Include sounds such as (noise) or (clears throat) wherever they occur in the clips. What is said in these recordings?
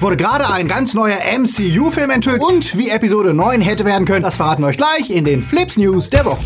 wurde gerade ein ganz neuer MCU-Film enthüllt und wie Episode 9 hätte werden können, das verraten wir euch gleich in den Flips News der Woche.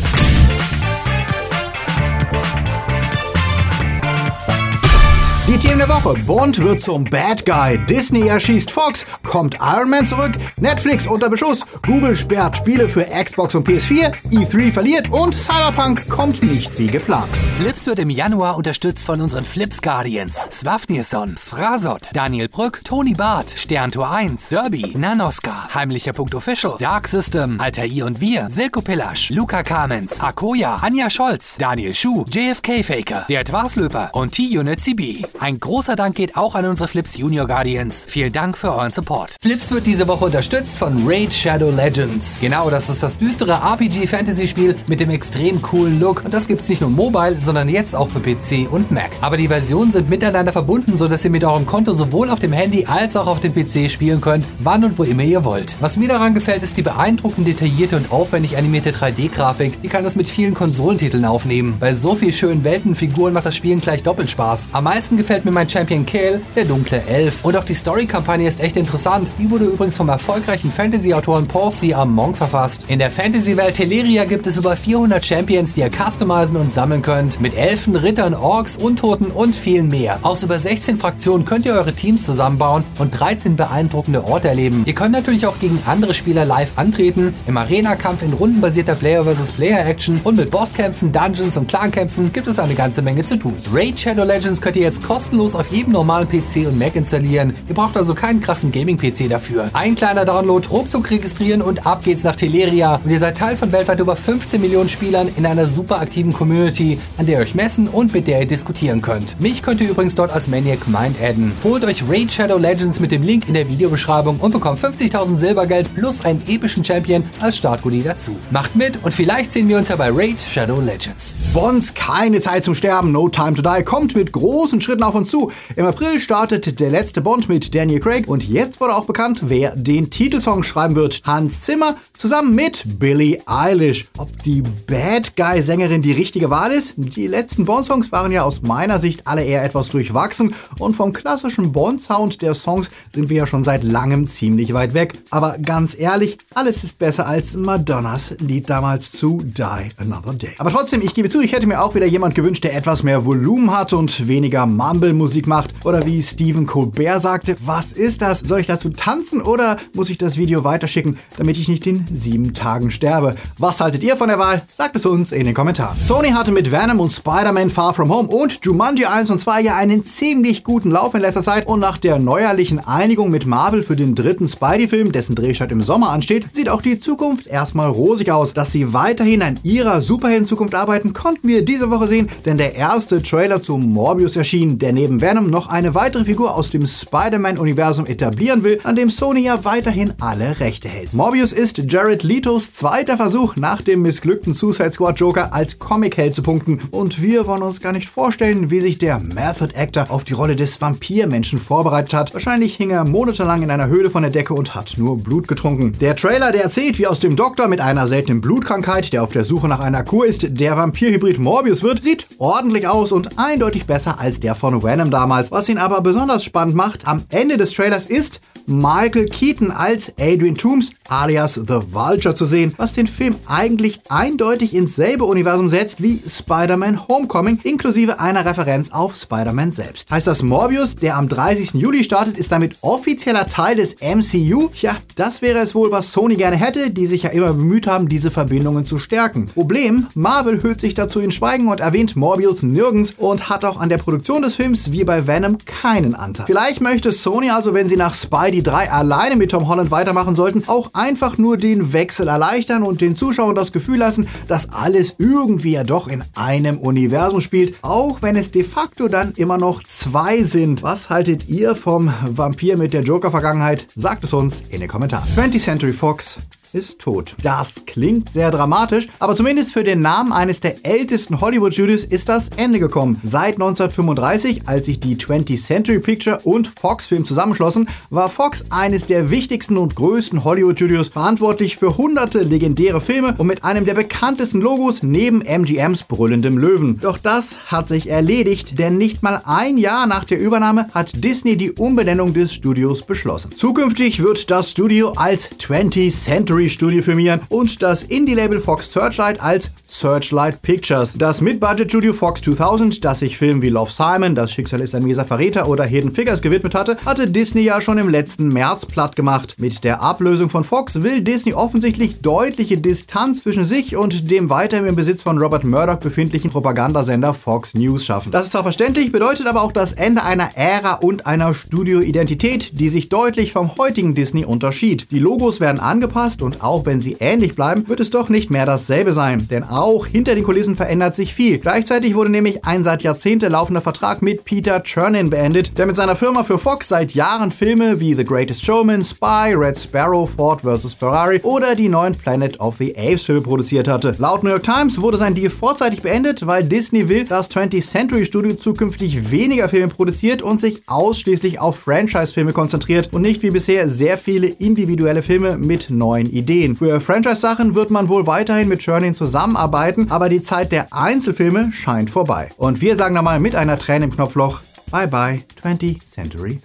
Themen der Woche. Bond wird zum Bad Guy. Disney erschießt Fox. Kommt Iron Man zurück. Netflix unter Beschuss. Google sperrt Spiele für Xbox und PS4. E3 verliert und Cyberpunk kommt nicht wie geplant. Flips wird im Januar unterstützt von unseren Flips Guardians. Swafnirson, Sfrasot, Daniel Brück, Toni Barth, Sterntor 1, Serbi, Nanoska, Heimlicher Punkt Official, Dark System, Altair und wir, Silko Pillasch, Luca Kamens, Akoya, Anja Scholz, Daniel Schuh, JFK Faker, Der Twarslöper und T-Unit CB. Ein großer Dank geht auch an unsere Flips Junior Guardians. Vielen Dank für euren Support. Flips wird diese Woche unterstützt von Raid Shadow Legends. Genau, das ist das düstere RPG-Fantasy-Spiel mit dem extrem coolen Look. Und das gibt's nicht nur mobile, sondern jetzt auch für PC und Mac. Aber die Versionen sind miteinander verbunden, sodass ihr mit eurem Konto sowohl auf dem Handy als auch auf dem PC spielen könnt, wann und wo immer ihr wollt. Was mir daran gefällt, ist die beeindruckend detaillierte und aufwendig animierte 3D-Grafik. Die kann das mit vielen Konsolentiteln aufnehmen. Bei so viel schönen Weltenfiguren macht das Spielen gleich doppelt Spaß. Am meisten gefällt mir mein Champion Kale, der dunkle Elf. Und auch die Story-Kampagne ist echt interessant. Die wurde übrigens vom erfolgreichen Fantasy-Autoren Paul C. Monk verfasst. In der Fantasy-Welt Teleria gibt es über 400 Champions, die ihr customizen und sammeln könnt. Mit Elfen, Rittern, Orks, Untoten und viel mehr. Aus über 16 Fraktionen könnt ihr eure Teams zusammenbauen und 13 beeindruckende Orte erleben. Ihr könnt natürlich auch gegen andere Spieler live antreten, im Arena-Kampf in rundenbasierter Player vs. Player Action und mit Bosskämpfen, Dungeons und Clankämpfen gibt es eine ganze Menge zu tun. Raid Shadow Legends könnt ihr jetzt kostenlos auf jedem normalen PC und Mac installieren. Ihr braucht also keinen krassen Gaming-PC dafür. Ein kleiner Download, ruckzuck registrieren und ab geht's nach Teleria. Und ihr seid Teil von weltweit über 15 Millionen Spielern in einer super aktiven Community, an der ihr euch messen und mit der ihr diskutieren könnt. Mich könnt ihr übrigens dort als Maniac Mind adden. Holt euch Raid Shadow Legends mit dem Link in der Videobeschreibung und bekommt 50.000 Silbergeld plus einen epischen Champion als Startgoodie dazu. Macht mit und vielleicht sehen wir uns ja bei Raid Shadow Legends. Bonds keine Zeit zum Sterben, No Time to Die kommt mit großen Schritten auf uns zu. Im April startet der letzte Bond mit Daniel Craig und jetzt wurde auch bekannt, wer den Titelsong schreiben wird. Hans Zimmer zusammen mit Billie Eilish. Ob die Bad Guy Sängerin die richtige Wahl ist? Die letzten Bond-Songs waren ja aus meiner Sicht alle eher etwas durchwachsen und vom klassischen Bond-Sound der Songs sind wir ja schon seit langem ziemlich weit weg. Aber ganz ehrlich, alles ist besser als Madonnas Lied damals zu Die Another Day. Aber trotzdem, ich gebe zu, ich hätte mir auch wieder jemand gewünscht, der etwas mehr Volumen hat und weniger Mumble-Musik macht. Oder wie Stephen Colbert sagte, was ist das? Soll ich dazu tanzen oder muss ich das Video weiterschicken, damit ich nicht in sieben Tagen sterbe? Was haltet ihr von der Wahl? Sagt es uns in den Kommentaren. Sony hatte mit Venom und Spider-Man Far From Home und Jumanji 1 und 2 ja einen ziemlich guten Lauf in letzter Zeit und nach der neuerlichen Einigung mit Marvel für den dritten Spidey-Film, dessen Drehstart im Sommer ansteht, sieht auch die Zukunft erstmal rosig aus. Dass sie weiterhin an ihrer Superhelden-Zukunft arbeiten, konnten wir diese Woche sehen, denn der erste Trailer zu Morbius erschien, der neben Venom noch eine weitere Figur aus dem Spider-Man-Universum etablieren will, an dem Sony ja weiterhin alle Rechte hält. Morbius ist Jared Letos zweiter Versuch nach dem missglückten Suicide Squad Joker als Comic-Held zu punkten und wir wollen uns gar nicht vorstellen, wie sich der Method Actor auf die Rolle des Vampirmenschen vorbereitet hat. Wahrscheinlich hing er monatelang in einer Höhle von der Decke und hat nur Blut getrunken. Der Trailer, der erzählt, wie aus dem Doktor mit einer seltenen Blutkrankheit, der auf der Suche nach einer Kur ist, der Vampirhybrid Morbius wird, sieht ordentlich aus und eindeutig besser als der von Venom damals. Was ihn aber besonders spannend macht, am Ende des Trailers ist Michael Keaton als Adrian Toomes alias The Vulture zu sehen, was den Film eigentlich eindeutig ins selbe Universum setzt wie Spider-Man Homecoming, inklusive einer Referenz auf Spider-Man selbst. Heißt das Morbius, der am 30. Juli startet, ist damit offizieller Teil des MCU? Tja, das wäre es wohl, was Sony gerne hätte, die sich ja immer bemüht haben, diese Verbindungen zu stärken. Problem, Marvel hüllt sich dazu in Schweigen und erwähnt Morbius nirgends und hat auch an der Produktion des Films wie bei Venom keinen Anteil. Vielleicht möchte Sony also, wenn sie nach Spidey 3 alleine mit Tom Holland weitermachen sollten, auch einfach nur den Wechsel erleichtern und den Zuschauern das Gefühl lassen, dass alles irgendwie ja doch in einem Universum spielt, auch wenn es de facto dann immer noch zwei sind. Was haltet ihr vom Vampir mit der Joker-Vergangenheit? Sagt es uns in den Kommentaren. 20th Century Fox ist tot. Das klingt sehr dramatisch, aber zumindest für den Namen eines der ältesten Hollywood-Studios ist das Ende gekommen. Seit 1935, als sich die 20th Century Picture und Fox Film zusammenschlossen, war Fox eines der wichtigsten und größten Hollywood-Studios, verantwortlich für hunderte legendäre Filme und mit einem der bekanntesten Logos neben MGMs brüllendem Löwen. Doch das hat sich erledigt, denn nicht mal ein Jahr nach der Übernahme hat Disney die Umbenennung des Studios beschlossen. Zukünftig wird das Studio als 20th Century Studio firmieren und das Indie-Label Fox Searchlight als Searchlight Pictures. Das Mid-Budget-Studio Fox 2000, das sich Filmen wie Love Simon, Das Schicksal ist ein mieser Verräter oder Hidden Figures gewidmet hatte, hatte Disney ja schon im letzten März platt gemacht. Mit der Ablösung von Fox will Disney offensichtlich deutliche Distanz zwischen sich und dem weiterhin im Besitz von Robert Murdoch befindlichen Propagandasender Fox News schaffen. Das ist zwar verständlich, bedeutet aber auch das Ende einer Ära und einer Studio-Identität, die sich deutlich vom heutigen Disney unterschied. Die Logos werden angepasst und auch wenn sie ähnlich bleiben, wird es doch nicht mehr dasselbe sein. Denn auch hinter den Kulissen verändert sich viel. Gleichzeitig wurde nämlich ein seit Jahrzehnte laufender Vertrag mit Peter Chernin beendet, der mit seiner Firma für Fox seit Jahren Filme wie The Greatest Showman, Spy, Red Sparrow, Ford vs. Ferrari oder die neuen Planet of the Apes Filme produziert hatte. Laut New York Times wurde sein Deal vorzeitig beendet, weil Disney will, dass 20th Century Studio zukünftig weniger Filme produziert und sich ausschließlich auf Franchise-Filme konzentriert und nicht wie bisher sehr viele individuelle Filme mit neuen Ideen. Für Franchise-Sachen wird man wohl weiterhin mit Chernin zusammenarbeiten, aber die Zeit der Einzelfilme scheint vorbei. Und wir sagen da mal mit einer Träne im Knopfloch, bye bye 20th Century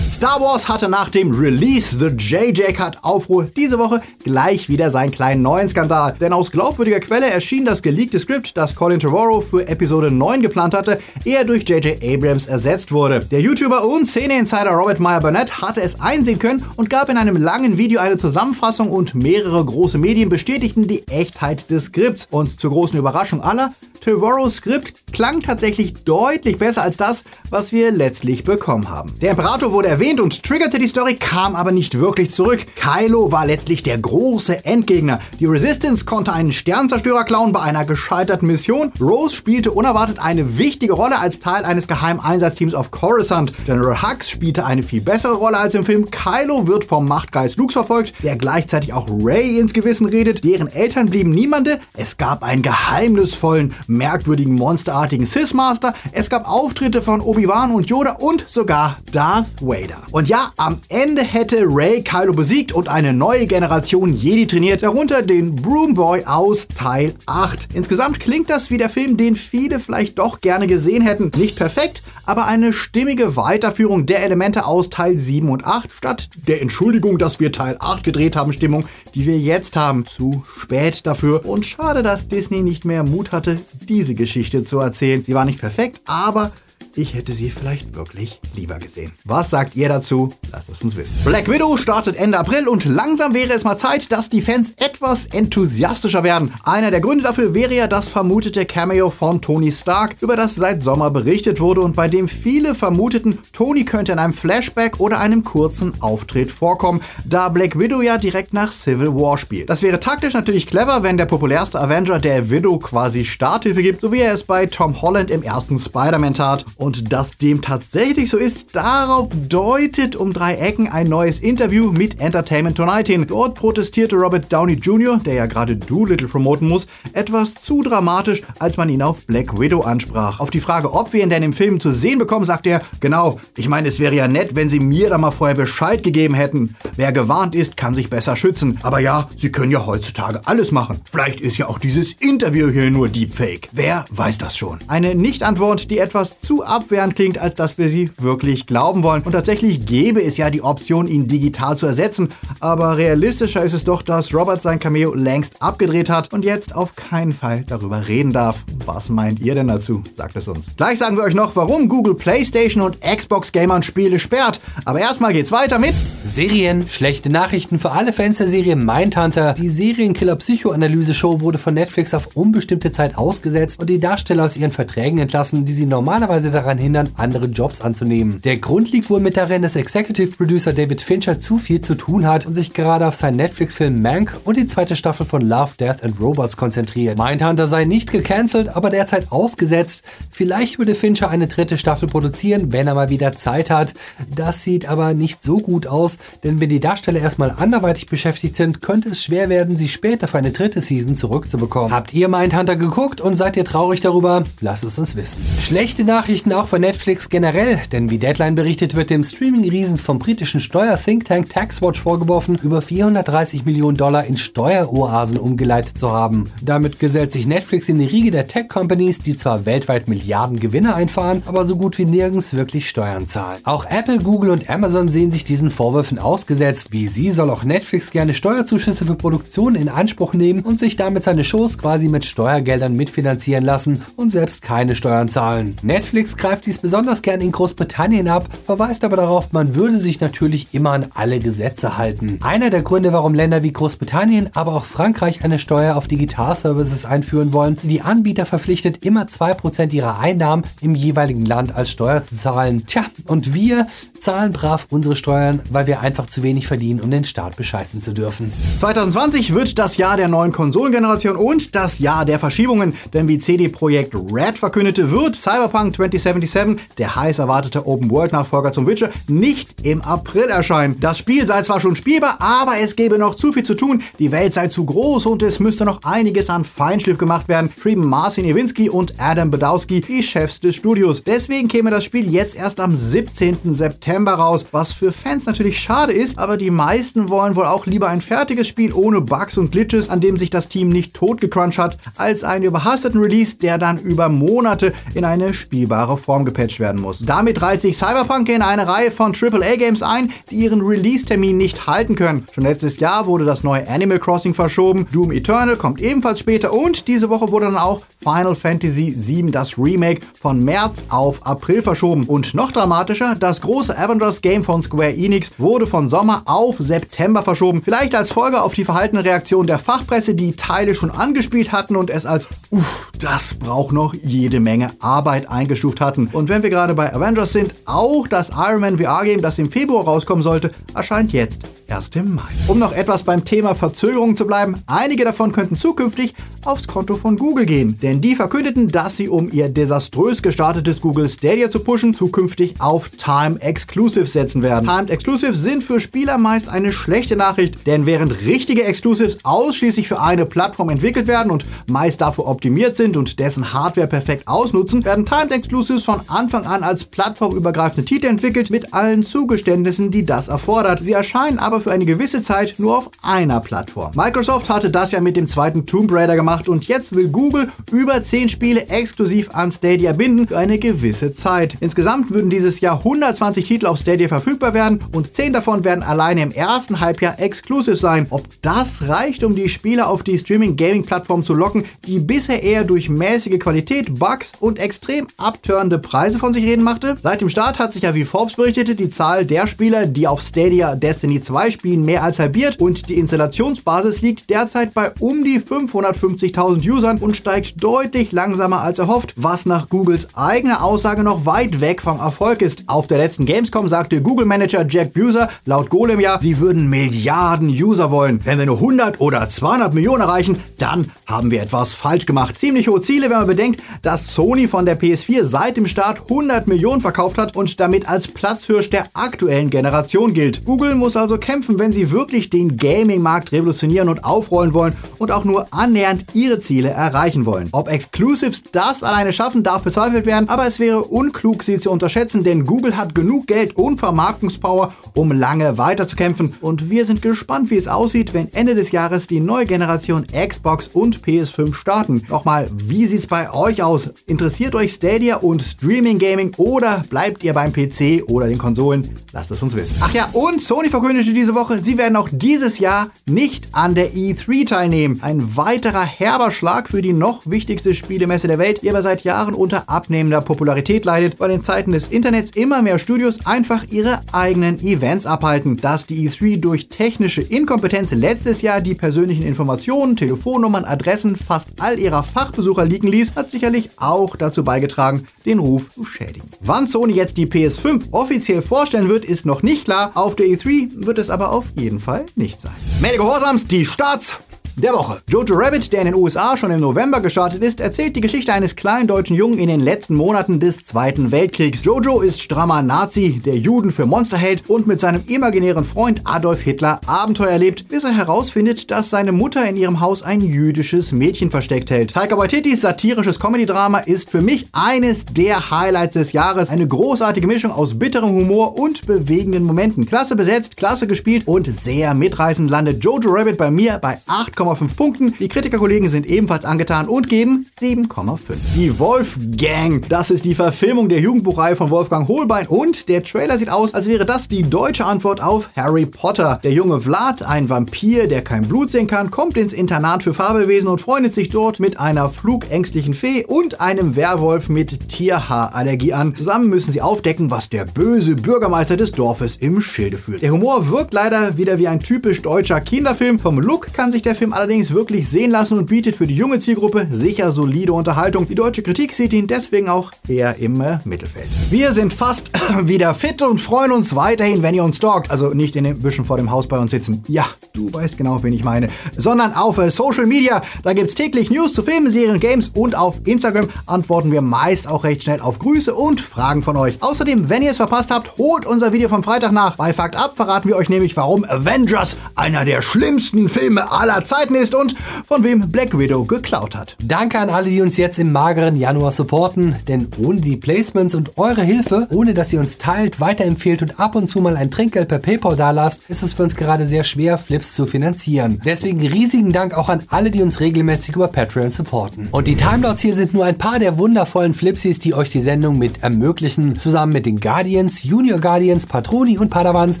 Star Wars hatte nach dem Release The JJ Cut Aufruhr diese Woche gleich wieder seinen kleinen neuen Skandal. Denn aus glaubwürdiger Quelle erschien das geleakte Skript, das Colin Trevorrow für Episode 9 geplant hatte, eher durch JJ Abrams ersetzt wurde. Der YouTuber und Szene-Insider Robert Meyer Burnett hatte es einsehen können und gab in einem langen Video eine Zusammenfassung und mehrere große Medien bestätigten die Echtheit des Skripts. Und zur großen Überraschung aller, Trevorrows Skript klang tatsächlich deutlich besser als das, was wir letztlich bekommen haben. Der Imperator wurde erwähnt und triggerte die Story, kam aber nicht wirklich zurück. Kylo war letztlich der große Endgegner. Die Resistance konnte einen Sternzerstörer klauen bei einer gescheiterten Mission. Rose spielte unerwartet eine wichtige Rolle als Teil eines geheimen Einsatzteams auf Coruscant. General Hux spielte eine viel bessere Rolle als im Film. Kylo wird vom Machtgeist Luke verfolgt, der gleichzeitig auch Ray ins Gewissen redet. Deren Eltern blieben niemande. Es gab einen geheimnisvollen, merkwürdigen, monsterartigen Sith Master. Es gab Auftritte von Obi-Wan und Yoda und sogar Darth Vader. Und ja, am Ende hätte Ray Kylo besiegt und eine neue Generation Jedi trainiert, darunter den Broom Boy aus Teil 8. Insgesamt klingt das wie der Film, den viele vielleicht doch gerne gesehen hätten. Nicht perfekt, aber eine stimmige Weiterführung der Elemente aus Teil 7 und 8, statt der Entschuldigung, dass wir Teil 8 gedreht haben, Stimmung, die wir jetzt haben. Zu spät dafür. Und schade, dass Disney nicht mehr Mut hatte, diese Geschichte zu erzählen. Sie war nicht perfekt, aber ich hätte sie vielleicht wirklich lieber gesehen. Was sagt ihr dazu? Lasst es uns wissen. Black Widow startet Ende April und langsam wäre es mal Zeit, dass die Fans etwas enthusiastischer werden. Einer der Gründe dafür wäre ja das vermutete Cameo von Tony Stark, über das seit Sommer berichtet wurde und bei dem viele vermuteten, Tony könnte in einem Flashback oder einem kurzen Auftritt vorkommen, da Black Widow ja direkt nach Civil War spielt. Das wäre taktisch natürlich clever, wenn der populärste Avenger der Widow quasi Starthilfe gibt, so wie er es bei Tom Holland im ersten Spider-Man tat. Und dass dem tatsächlich so ist, darauf deutet um drei Ecken ein neues Interview mit Entertainment Tonight hin. Dort protestierte Robert Downey Jr., der ja gerade Doolittle promoten muss, etwas zu dramatisch, als man ihn auf Black Widow ansprach. Auf die Frage, ob wir ihn denn im Film zu sehen bekommen, sagt er, genau, ich meine, es wäre ja nett, wenn sie mir da mal vorher Bescheid gegeben hätten. Wer gewarnt ist, kann sich besser schützen. Aber ja, sie können ja heutzutage alles machen. Vielleicht ist ja auch dieses Interview hier nur Deepfake. Wer weiß das schon? Eine Nicht-Antwort, die etwas zu abwehrend klingt, als dass wir sie wirklich glauben wollen. Und tatsächlich gäbe es ja die Option, ihn digital zu ersetzen. Aber realistischer ist es doch, dass Robert sein Cameo längst abgedreht hat und jetzt auf keinen Fall darüber reden darf. Was meint ihr denn dazu? Sagt es uns. Gleich sagen wir euch noch, warum Google PlayStation und Xbox Gamern Spiele sperrt. Aber erstmal geht's weiter mit Serien, schlechte Nachrichten für alle Fans der Serie Mindhunter. Die Serienkiller Psychoanalyse Show wurde von Netflix auf unbestimmte Zeit ausgesetzt und die Darsteller aus ihren Verträgen entlassen, die sie normalerweise daran hindern, andere Jobs anzunehmen. Der Grund liegt wohl mit darin, dass Executive Producer David Fincher zu viel zu tun hat und sich gerade auf seinen Netflix-Film Mank und die zweite Staffel von Love, Death and Robots konzentriert. Mindhunter sei nicht gecancelt, aber derzeit ausgesetzt. Vielleicht würde Fincher eine dritte Staffel produzieren, wenn er mal wieder Zeit hat. Das sieht aber nicht so gut aus, denn wenn die Darsteller erstmal anderweitig beschäftigt sind, könnte es schwer werden, sie später für eine dritte Season zurückzubekommen. Habt ihr Mindhunter geguckt und seid ihr traurig darüber? Lasst es uns wissen. Schlechte Nachrichten auch für Netflix generell, denn wie Deadline berichtet, wird dem Streaming-Riesen vom britischen Steuer-Thinktank Taxwatch vorgeworfen, über 430 Millionen Dollar in Steueroasen umgeleitet zu haben. Damit gesellt sich Netflix in die Riege der Tech-Companies, die zwar weltweit Milliarden Gewinne einfahren, aber so gut wie nirgends wirklich Steuern zahlen. Auch Apple, Google und Amazon sehen sich diesen Vorwürfen ausgesetzt. Wie sie soll auch Netflix gerne Steuerzuschüsse für Produktionen in Anspruch nehmen und sich damit seine Shows quasi mit Steuergeldern mitfinanzieren lassen und selbst keine Steuern zahlen. Netflix greift dies besonders gern in Großbritannien ab, verweist aber darauf, man würde sich natürlich immer an alle Gesetze halten. Einer der Gründe, warum Länder wie Großbritannien, aber auch Frankreich eine Steuer auf Digitalservices einführen wollen, die die Anbieter verpflichtet, immer 2% ihrer Einnahmen im jeweiligen Land als Steuer zu zahlen. Tja, und wir zahlen brav unsere Steuern, weil wir einfach zu wenig verdienen, um den Staat bescheißen zu dürfen. 2020 wird das Jahr der neuen Konsolengeneration und das Jahr der Verschiebungen, denn wie CD Projekt Red verkündete, wird Cyberpunk 2077, der heiß erwartete Open-World-Nachfolger zum Witcher, nicht im April erscheinen. Das Spiel sei zwar schon spielbar, aber es gäbe noch zu viel zu tun, die Welt sei zu groß und es müsste noch einiges an Feinschliff gemacht werden, schrieben Marcin Iwinski und Adam Badowski, die Chefs des Studios. Deswegen käme das Spiel jetzt erst am 17. September raus, was für Fans natürlich schade ist, aber die meisten wollen wohl auch lieber ein fertiges Spiel ohne Bugs und Glitches, an dem sich das Team nicht totgecrunched hat, als einen überhasteten Release, der dann über Monate in eine spielbare Form gepatcht werden muss. Damit reiht sich Cyberpunk in eine Reihe von AAA-Games ein, die ihren Release-Termin nicht halten können. Schon letztes Jahr wurde das neue Animal Crossing verschoben, Doom Eternal kommt ebenfalls später und diese Woche wurde dann auch Final Fantasy VII, das Remake, von März auf April verschoben. Und noch dramatischer, das große Avengers Game von Square Enix wurde von Sommer auf September verschoben. Vielleicht als Folge auf die verhaltene Reaktion der Fachpresse, die Teile schon angespielt hatten und es als, uff, das braucht noch jede Menge Arbeit eingestuft hatten. Und wenn wir gerade bei Avengers sind, auch das Iron Man VR Game, das im Februar rauskommen sollte, erscheint jetzt erst im Mai. Um noch etwas beim Thema Verzögerung zu bleiben, einige davon könnten zukünftig aufs Konto von Google gehen, denn die verkündeten, dass sie, um ihr desaströs gestartetes Google Stadia zu pushen, zukünftig auf Time Exclusives setzen werden. Timed Exclusives sind für Spieler meist eine schlechte Nachricht, denn während richtige Exclusives ausschließlich für eine Plattform entwickelt werden und meist dafür optimiert sind und dessen Hardware perfekt ausnutzen, werden Timed Exclusives von Anfang an als plattformübergreifende Titel entwickelt mit allen Zugeständnissen, die das erfordert. Sie erscheinen aber für eine gewisse Zeit nur auf einer Plattform. Microsoft hatte das ja mit dem zweiten Tomb Raider gemacht und jetzt will Google über 10 Spiele exklusiv an Stadia binden für eine gewisse Zeit. Insgesamt würden dieses Jahr 120 Titel auf Stadia verfügbar werden und 10 davon werden alleine im ersten Halbjahr exklusiv sein. Ob das reicht, um die Spieler auf die Streaming-Gaming-Plattform zu locken, die bisher eher durch mäßige Qualität, Bugs und extrem abtörende Preise von sich reden machte? Seit dem Start hat sich ja, wie Forbes berichtete, die Zahl der Spieler, die auf Stadia Destiny 2 spielen, mehr als halbiert und die Installationsbasis liegt derzeit bei um die 550.000 Usern und steigt deutlich langsamer als erhofft, was nach Googles eigener Aussage noch weit weg vom Erfolg ist. Auf der letzten Gamescom sagte Google-Manager Jack Buser laut Golem ja, sie würden Milliarden User wollen. Wenn wir nur 100 oder 200 Millionen erreichen, dann haben wir etwas falsch gemacht. Ziemlich hohe Ziele, wenn man bedenkt, dass Sony von der PS4 seit dem Start 100 Millionen verkauft hat und damit als Platzhirsch der aktuellen Generation gilt. Google muss also kämpfen, wenn sie wirklich den Gaming-Markt revolutionieren und aufrollen wollen und auch nur annähernd ihre Ziele erreichen wollen. Ob Exclusives das alleine schaffen, darf bezweifelt werden, aber es wäre unklug, sie zu unterschätzen, denn Google hat genug Geld und Vermarktungspower, um lange weiterzukämpfen. Und wir sind gespannt, wie es aussieht, wenn Ende des Jahres die neue Generation Xbox und PS5 starten. Nochmal, wie sieht's bei euch aus? Interessiert euch Stadia und Streaming Gaming oder bleibt ihr beim PC oder den Konsolen? Lasst es uns wissen. Ach ja, und Sony verkündete diese Woche, sie werden auch dieses Jahr nicht an der E3 teilnehmen. Ein weiterer herber Schlag für die noch wichtigste Spielemesse der Welt, die aber seit Jahren unter abnehmender Popularität leidet, weil in Zeiten des Internets immer mehr Studios einfach ihre eigenen Events abhalten. Dass die E3 durch technische Inkompetenz letztes Jahr die persönlichen Informationen, Telefonnummern, Adressen fast all ihrer Fachbesucher liegen ließ, hat sicherlich auch dazu beigetragen, den Ruf zu schädigen. Wann Sony jetzt die PS5 offiziell vorstellen wird, ist noch nicht klar. Auf der E3 wird es aber auf jeden Fall nicht sein. Männliche Gehorsams, die Starts der Woche. Jojo Rabbit, der in den USA schon im November gestartet ist, erzählt die Geschichte eines kleinen deutschen Jungen in den letzten Monaten des Zweiten Weltkriegs. Jojo ist strammer Nazi, der Juden für Monster hält und mit seinem imaginären Freund Adolf Hitler Abenteuer erlebt, bis er herausfindet, dass seine Mutter in ihrem Haus ein jüdisches Mädchen versteckt hält. Taika Waititis satirisches Comedy-Drama ist für mich eines der Highlights des Jahres. Eine großartige Mischung aus bitterem Humor und bewegenden Momenten. Klasse besetzt, klasse gespielt und sehr mitreißend landet Jojo Rabbit bei mir bei 8, 7,5 Punkten. Die Kritikerkollegen sind ebenfalls angetan und geben 7,5. Die Wolf Gang, das ist die Verfilmung der Jugendbuchreihe von Wolfgang Holbein und der Trailer sieht aus, als wäre das die deutsche Antwort auf Harry Potter. Der junge Vlad, ein Vampir, der kein Blut sehen kann, kommt ins Internat für Fabelwesen und freundet sich dort mit einer flugängstlichen Fee und einem Werwolf mit Tierhaarallergie an. Zusammen müssen sie aufdecken, was der böse Bürgermeister des Dorfes im Schilde führt. Der Humor wirkt leider wieder wie ein typisch deutscher Kinderfilm. Vom Look kann sich der Film allerdings wirklich sehen lassen und bietet für die junge Zielgruppe sicher solide Unterhaltung. Die deutsche Kritik sieht ihn deswegen auch eher im äh, Mittelfeld. Wir sind fast (clears throat) wieder fit und freuen uns weiterhin, wenn ihr uns stalkt. Also nicht in den Büschen vor dem Haus bei uns sitzen. Ja, du weißt genau, wen ich meine. Sondern auf äh, Social Media. Da gibt es täglich News zu Filmen, Serien, Games und auf Instagram antworten wir meist auch recht schnell auf Grüße und Fragen von euch. Außerdem, wenn ihr es verpasst habt, holt unser Video vom Freitag nach. Bei Fakt ab verraten wir euch nämlich, warum Avengers einer der schlimmsten Filme aller Zeiten Zeiten ist und von wem Black Widow geklaut hat. Danke an alle, die uns jetzt im mageren Januar supporten, denn ohne die Placements und eure Hilfe, ohne dass ihr uns teilt, weiterempfehlt und ab und zu mal ein Trinkgeld per PayPal dalasst, ist es für uns gerade sehr schwer, Flips zu finanzieren. Deswegen riesigen Dank auch an alle, die uns regelmäßig über Patreon supporten. Und die Timelots hier sind nur ein paar der wundervollen Flipsies, die euch die Sendung mit ermöglichen. Zusammen mit den Guardians, Junior Guardians, Patroni und Padawans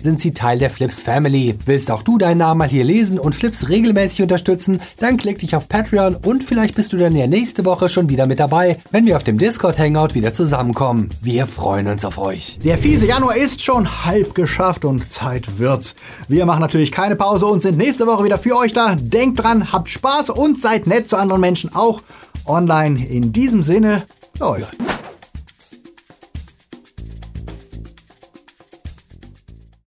sind sie Teil der Flips Family. Willst auch du deinen Namen mal hier lesen und Flips regelmäßig unterstützen, dann klick dich auf Patreon und vielleicht bist du dann ja nächste Woche schon wieder mit dabei, wenn wir auf dem Discord Hangout wieder zusammenkommen. Wir freuen uns auf euch. Der fiese Januar ist schon halb geschafft und Zeit wird's. Wir machen natürlich keine Pause und sind nächste Woche wieder für euch da. Denkt dran, habt Spaß und seid nett zu anderen Menschen auch online. In diesem Sinne, läuft.